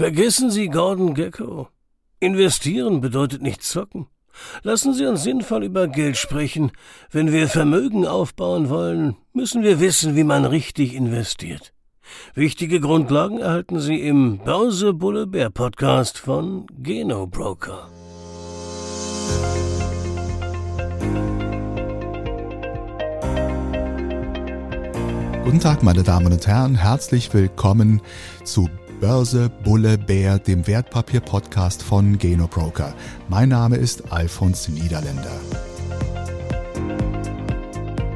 Vergessen Sie Gordon Gecko. Investieren bedeutet nicht zocken. Lassen Sie uns sinnvoll über Geld sprechen. Wenn wir Vermögen aufbauen wollen, müssen wir wissen, wie man richtig investiert. Wichtige Grundlagen erhalten Sie im Börse Bulle Bär Podcast von Geno Broker. Guten Tag, meine Damen und Herren, herzlich willkommen zu Börse Bulle Bär, dem Wertpapier-Podcast von Geno Broker. Mein Name ist Alfons Niederländer.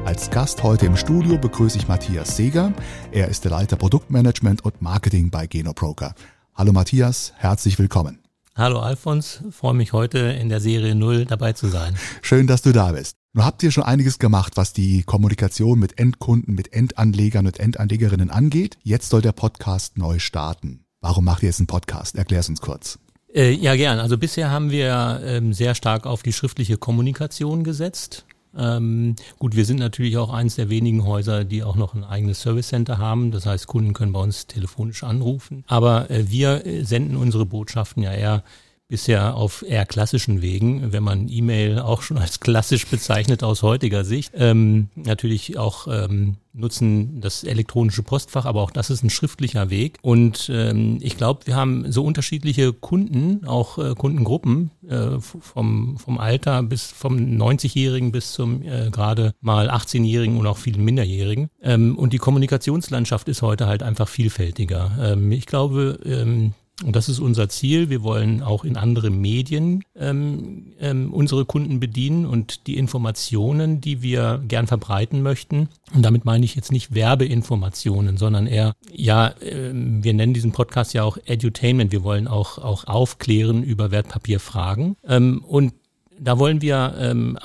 Als Gast heute im Studio begrüße ich Matthias Seeger. Er ist der Leiter Produktmanagement und Marketing bei Geno Broker. Hallo Matthias, herzlich willkommen. Hallo Alfons, freue mich heute in der Serie 0 dabei zu sein. Schön, dass du da bist. Nun habt ihr schon einiges gemacht, was die Kommunikation mit Endkunden, mit Endanlegern und Endanlegerinnen angeht. Jetzt soll der Podcast neu starten. Warum macht ihr jetzt einen Podcast? Erklär es uns kurz. Äh, ja, gern. Also bisher haben wir ähm, sehr stark auf die schriftliche Kommunikation gesetzt. Ähm, gut, wir sind natürlich auch eines der wenigen Häuser, die auch noch ein eigenes Service Center haben. Das heißt, Kunden können bei uns telefonisch anrufen. Aber äh, wir äh, senden unsere Botschaften ja eher bisher auf eher klassischen Wegen, wenn man E-Mail auch schon als klassisch bezeichnet aus heutiger Sicht. Ähm, natürlich auch ähm, nutzen das elektronische Postfach, aber auch das ist ein schriftlicher Weg. Und ähm, ich glaube, wir haben so unterschiedliche Kunden, auch äh, Kundengruppen, äh, vom, vom Alter bis vom 90-Jährigen bis zum äh, gerade mal 18-Jährigen und auch vielen Minderjährigen. Ähm, und die Kommunikationslandschaft ist heute halt einfach vielfältiger. Ähm, ich glaube, ähm, und das ist unser Ziel. Wir wollen auch in andere Medien ähm, ähm, unsere Kunden bedienen und die Informationen, die wir gern verbreiten möchten. Und damit meine ich jetzt nicht Werbeinformationen, sondern eher, ja, äh, wir nennen diesen Podcast ja auch Edutainment. Wir wollen auch, auch aufklären über Wertpapierfragen. Ähm, und da wollen wir ähm,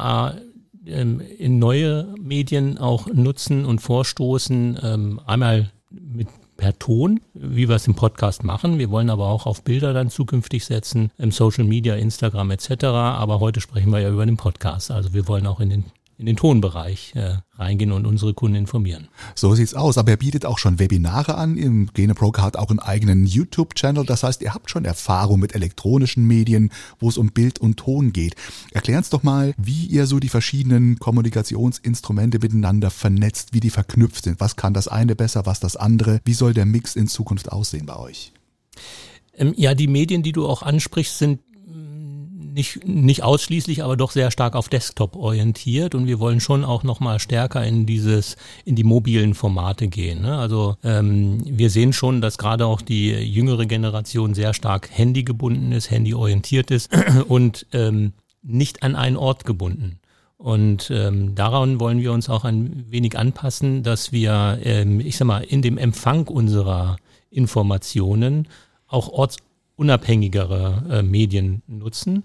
ähm, in neue Medien auch nutzen und vorstoßen. Ähm, einmal mit per Ton, wie wir es im Podcast machen. Wir wollen aber auch auf Bilder dann zukünftig setzen, im Social Media, Instagram etc. Aber heute sprechen wir ja über den Podcast. Also wir wollen auch in den in den Tonbereich äh, reingehen und unsere Kunden informieren. So sieht's aus. Aber er bietet auch schon Webinare an. Im Gene Broker hat auch einen eigenen YouTube-Channel. Das heißt, ihr habt schon Erfahrung mit elektronischen Medien, wo es um Bild und Ton geht. Erklär uns doch mal, wie ihr so die verschiedenen Kommunikationsinstrumente miteinander vernetzt, wie die verknüpft sind. Was kann das eine besser, was das andere? Wie soll der Mix in Zukunft aussehen bei euch? Ähm, ja, die Medien, die du auch ansprichst, sind nicht, nicht ausschließlich, aber doch sehr stark auf Desktop orientiert und wir wollen schon auch nochmal stärker in dieses, in die mobilen Formate gehen. Ne? Also ähm, wir sehen schon, dass gerade auch die jüngere Generation sehr stark Handy gebunden ist, Handy orientiert ist und ähm, nicht an einen Ort gebunden. Und ähm, daran wollen wir uns auch ein wenig anpassen, dass wir, ähm, ich sag mal, in dem Empfang unserer Informationen auch ortsunabhängigere äh, Medien nutzen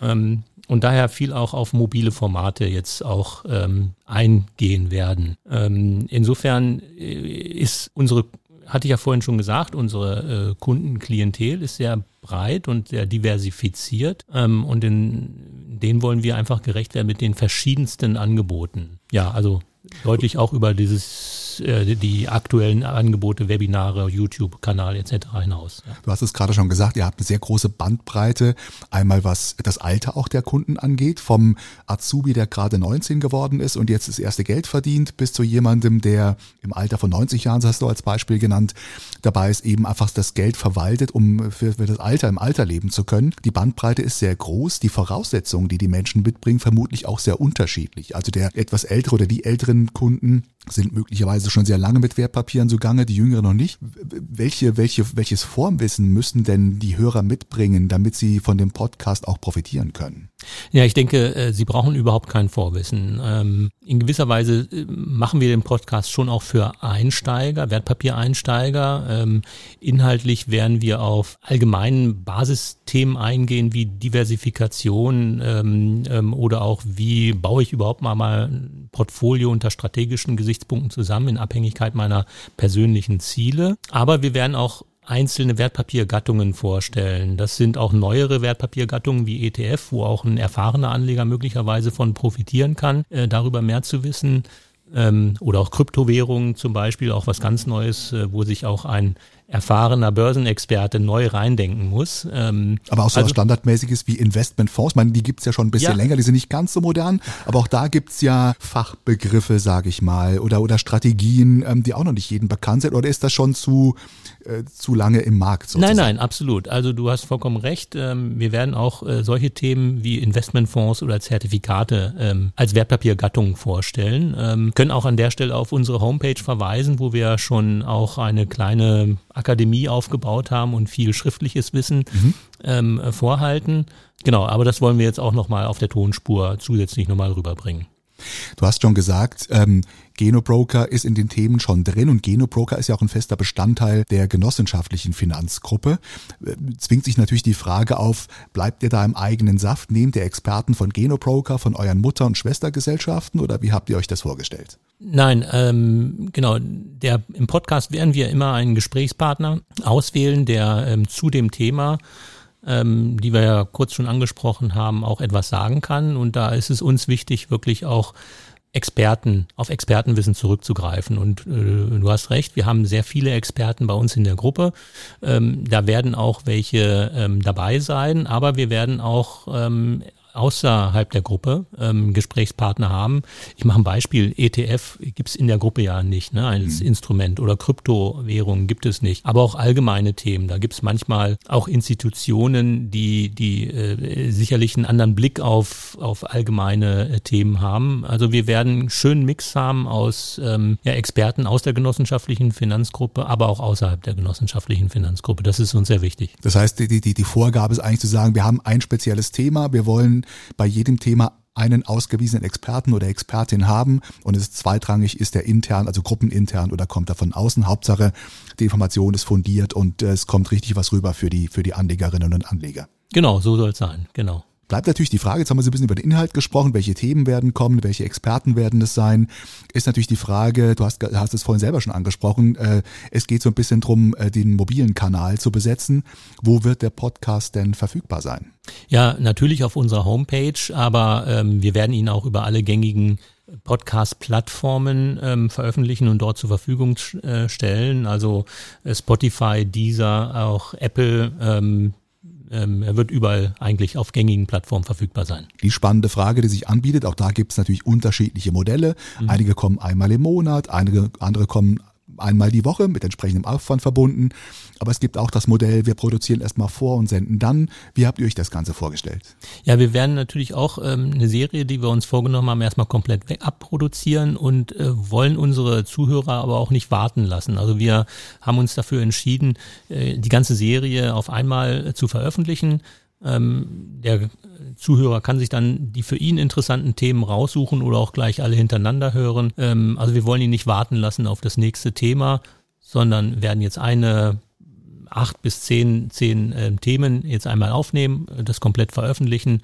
ähm, und daher viel auch auf mobile Formate jetzt auch ähm, eingehen werden. Ähm, insofern äh, ist unsere, hatte ich ja vorhin schon gesagt, unsere äh, Kundenklientel ist sehr breit und sehr diversifiziert ähm, und in denen wollen wir einfach gerecht werden mit den verschiedensten Angeboten. Ja, also deutlich auch über dieses äh, die aktuellen Angebote, Webinare, YouTube-Kanal etc. hinaus. Du hast es gerade schon gesagt, ihr habt eine sehr große Bandbreite, einmal was das Alter auch der Kunden angeht, vom Azubi, der gerade 19 geworden ist und jetzt das erste Geld verdient, bis zu jemandem, der im Alter von 90 Jahren, hast du als Beispiel genannt, dabei ist eben einfach das Geld verwaltet, um für, das Alter im Alter leben zu können. Die Bandbreite ist sehr groß, die Voraussetzungen, die die Menschen mitbringen, vermutlich auch sehr unterschiedlich. Also der etwas ältere oder die ältere älteren Kunden sind möglicherweise schon sehr lange mit Wertpapieren zugange, die jüngeren noch nicht. Welche, welche, welches Formwissen müssen denn die Hörer mitbringen, damit sie von dem Podcast auch profitieren können? Ja, ich denke, äh, Sie brauchen überhaupt kein Vorwissen. Ähm, in gewisser Weise äh, machen wir den Podcast schon auch für Einsteiger, Wertpapiereinsteiger. Ähm, inhaltlich werden wir auf allgemeinen Basisthemen eingehen wie Diversifikation ähm, oder auch wie baue ich überhaupt mal, mal ein Portfolio unter strategischen Gesichtspunkten zusammen in Abhängigkeit meiner persönlichen Ziele. Aber wir werden auch einzelne Wertpapiergattungen vorstellen. Das sind auch neuere Wertpapiergattungen wie ETF, wo auch ein erfahrener Anleger möglicherweise von profitieren kann, äh, darüber mehr zu wissen. Ähm, oder auch Kryptowährungen zum Beispiel, auch was ganz Neues, äh, wo sich auch ein erfahrener Börsenexperte neu reindenken muss. Ähm, aber auch so also, was Standardmäßiges wie Investmentfonds, ich meine, die gibt's ja schon ein bisschen ja. länger, die sind nicht ganz so modern, aber auch da gibt's ja Fachbegriffe, sage ich mal, oder, oder Strategien, ähm, die auch noch nicht jedem bekannt sind. Oder ist das schon zu, äh, zu lange im Markt? Sozusagen? Nein, nein, absolut. Also du hast vollkommen recht. Ähm, wir werden auch äh, solche Themen wie Investmentfonds oder Zertifikate ähm, als Wertpapiergattung vorstellen. Ähm, können auch an der Stelle auf unsere Homepage verweisen, wo wir schon auch eine kleine Akademie aufgebaut haben und viel schriftliches Wissen mhm. ähm, vorhalten. Genau, aber das wollen wir jetzt auch nochmal auf der Tonspur zusätzlich nochmal rüberbringen. Du hast schon gesagt, ähm, Genobroker ist in den Themen schon drin und Genobroker ist ja auch ein fester Bestandteil der genossenschaftlichen Finanzgruppe. Äh, zwingt sich natürlich die Frage auf, bleibt ihr da im eigenen Saft? Nehmt ihr Experten von Genobroker, von euren Mutter- und Schwestergesellschaften oder wie habt ihr euch das vorgestellt? Nein, ähm, genau. Der, Im Podcast werden wir immer einen Gesprächspartner auswählen, der ähm, zu dem Thema ähm, die wir ja kurz schon angesprochen haben, auch etwas sagen kann. Und da ist es uns wichtig, wirklich auch Experten, auf Expertenwissen zurückzugreifen. Und äh, du hast recht, wir haben sehr viele Experten bei uns in der Gruppe. Ähm, da werden auch welche ähm, dabei sein, aber wir werden auch ähm, außerhalb der Gruppe ähm, Gesprächspartner haben. Ich mache ein Beispiel, ETF gibt's in der Gruppe ja nicht, ne, als mhm. Instrument oder Kryptowährungen gibt es nicht, aber auch allgemeine Themen. Da gibt's manchmal auch Institutionen, die, die äh, sicherlich einen anderen Blick auf, auf allgemeine äh, Themen haben. Also wir werden einen schönen Mix haben aus ähm, ja, Experten aus der genossenschaftlichen Finanzgruppe, aber auch außerhalb der genossenschaftlichen Finanzgruppe. Das ist uns sehr wichtig. Das heißt, die, die, die Vorgabe ist eigentlich zu sagen, wir haben ein spezielles Thema, wir wollen bei jedem Thema einen ausgewiesenen Experten oder Expertin haben und es ist zweitrangig, ist der intern, also gruppenintern oder kommt er von außen. Hauptsache, die Information ist fundiert und es kommt richtig was rüber für die, für die Anlegerinnen und Anleger. Genau, so soll es sein, genau. Bleibt natürlich die Frage, jetzt haben wir so ein bisschen über den Inhalt gesprochen, welche Themen werden kommen, welche Experten werden es sein, ist natürlich die Frage, du hast, hast es vorhin selber schon angesprochen, äh, es geht so ein bisschen drum, äh, den mobilen Kanal zu besetzen. Wo wird der Podcast denn verfügbar sein? Ja, natürlich auf unserer Homepage, aber ähm, wir werden ihn auch über alle gängigen Podcast-Plattformen ähm, veröffentlichen und dort zur Verfügung äh, stellen. Also äh, Spotify, Deezer, auch Apple, ähm, ähm, er wird überall eigentlich auf gängigen Plattformen verfügbar sein. Die spannende Frage, die sich anbietet, auch da gibt es natürlich unterschiedliche Modelle. Mhm. Einige kommen einmal im Monat, einige andere kommen einmal die Woche mit entsprechendem Aufwand verbunden. Aber es gibt auch das Modell, wir produzieren erstmal vor und senden dann. Wie habt ihr euch das Ganze vorgestellt? Ja, wir werden natürlich auch ähm, eine Serie, die wir uns vorgenommen haben, erstmal komplett abproduzieren und äh, wollen unsere Zuhörer aber auch nicht warten lassen. Also wir haben uns dafür entschieden, äh, die ganze Serie auf einmal äh, zu veröffentlichen. Ähm, der Zuhörer kann sich dann die für ihn interessanten Themen raussuchen oder auch gleich alle hintereinander hören. Ähm, also wir wollen ihn nicht warten lassen auf das nächste Thema, sondern werden jetzt eine acht bis zehn, zehn äh, Themen jetzt einmal aufnehmen, das komplett veröffentlichen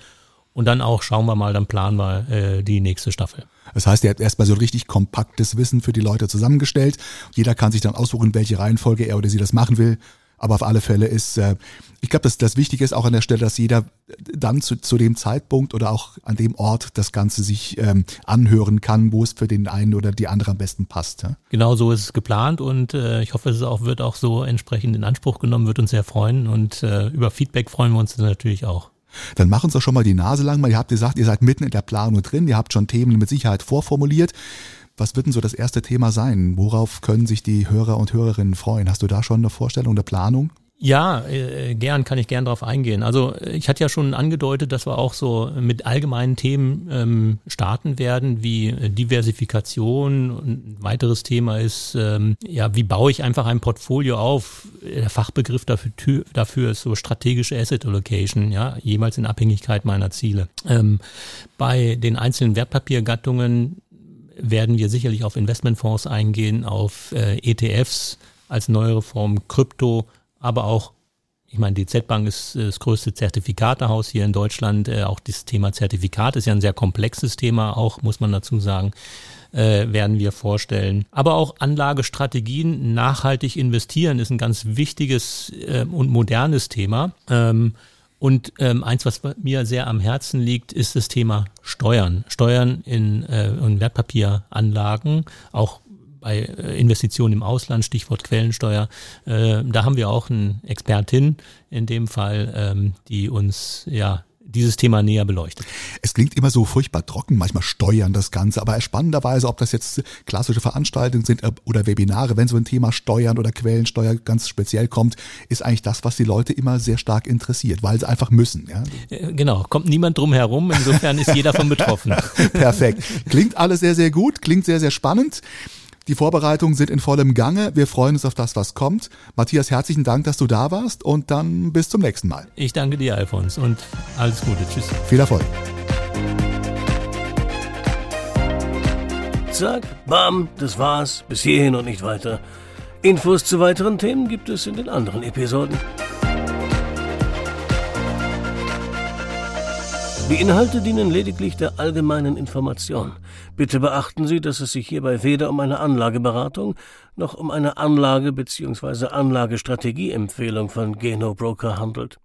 und dann auch schauen wir mal, dann planen wir äh, die nächste Staffel. Das heißt, ihr habt erstmal so richtig kompaktes Wissen für die Leute zusammengestellt. Jeder kann sich dann aussuchen, welche Reihenfolge er oder sie das machen will. Aber auf alle Fälle ist, äh, ich glaube, dass das Wichtige ist auch an der Stelle, dass jeder dann zu, zu dem Zeitpunkt oder auch an dem Ort das Ganze sich ähm, anhören kann, wo es für den einen oder die andere am besten passt. Ja? Genau so ist es geplant und äh, ich hoffe, es auch, wird auch so entsprechend in Anspruch genommen, wird uns sehr freuen und äh, über Feedback freuen wir uns natürlich auch. Dann machen uns doch schon mal die Nase lang, weil ihr habt gesagt, ihr seid mitten in der Planung drin, ihr habt schon Themen mit Sicherheit vorformuliert. Was wird denn so das erste Thema sein? Worauf können sich die Hörer und Hörerinnen freuen? Hast du da schon eine Vorstellung, eine Planung? Ja, äh, gern, kann ich gern darauf eingehen. Also ich hatte ja schon angedeutet, dass wir auch so mit allgemeinen Themen ähm, starten werden, wie Diversifikation. ein weiteres Thema ist, ähm, ja, wie baue ich einfach ein Portfolio auf? Der Fachbegriff dafür, dafür ist so strategische Asset Allocation, ja, jemals in Abhängigkeit meiner Ziele. Ähm, bei den einzelnen Wertpapiergattungen werden wir sicherlich auf Investmentfonds eingehen, auf äh, ETFs als neuere Form, Krypto, aber auch, ich meine, die Z-Bank ist äh, das größte Zertifikatehaus hier in Deutschland. Äh, auch das Thema Zertifikat ist ja ein sehr komplexes Thema, auch muss man dazu sagen, äh, werden wir vorstellen. Aber auch Anlagestrategien, nachhaltig investieren ist ein ganz wichtiges äh, und modernes Thema. Ähm, und ähm, eins, was mir sehr am Herzen liegt, ist das Thema Steuern. Steuern in, äh, in Wertpapieranlagen, auch bei äh, Investitionen im Ausland, Stichwort Quellensteuer. Äh, da haben wir auch eine Expertin in dem Fall, ähm, die uns ja dieses Thema näher beleuchtet. Es klingt immer so furchtbar trocken, manchmal steuern das Ganze, aber spannenderweise, ob das jetzt klassische Veranstaltungen sind äh, oder Webinare, wenn so ein Thema Steuern oder Quellensteuer ganz speziell kommt, ist eigentlich das, was die Leute immer sehr stark interessiert, weil sie einfach müssen. Ja? Äh, genau, kommt niemand drum herum, insofern ist jeder von betroffen. Perfekt. Klingt alles sehr, sehr gut, klingt sehr, sehr spannend. Die Vorbereitungen sind in vollem Gange. Wir freuen uns auf das, was kommt. Matthias, herzlichen Dank, dass du da warst und dann bis zum nächsten Mal. Ich danke dir, Alfons, und alles Gute. Tschüss. Viel Erfolg. Zack, bam, das war's. Bis hierhin und nicht weiter. Infos zu weiteren Themen gibt es in den anderen Episoden. Die Inhalte dienen lediglich der allgemeinen Information. Bitte beachten Sie, dass es sich hierbei weder um eine Anlageberatung noch um eine Anlage- bzw. Anlagestrategieempfehlung von Geno Broker handelt.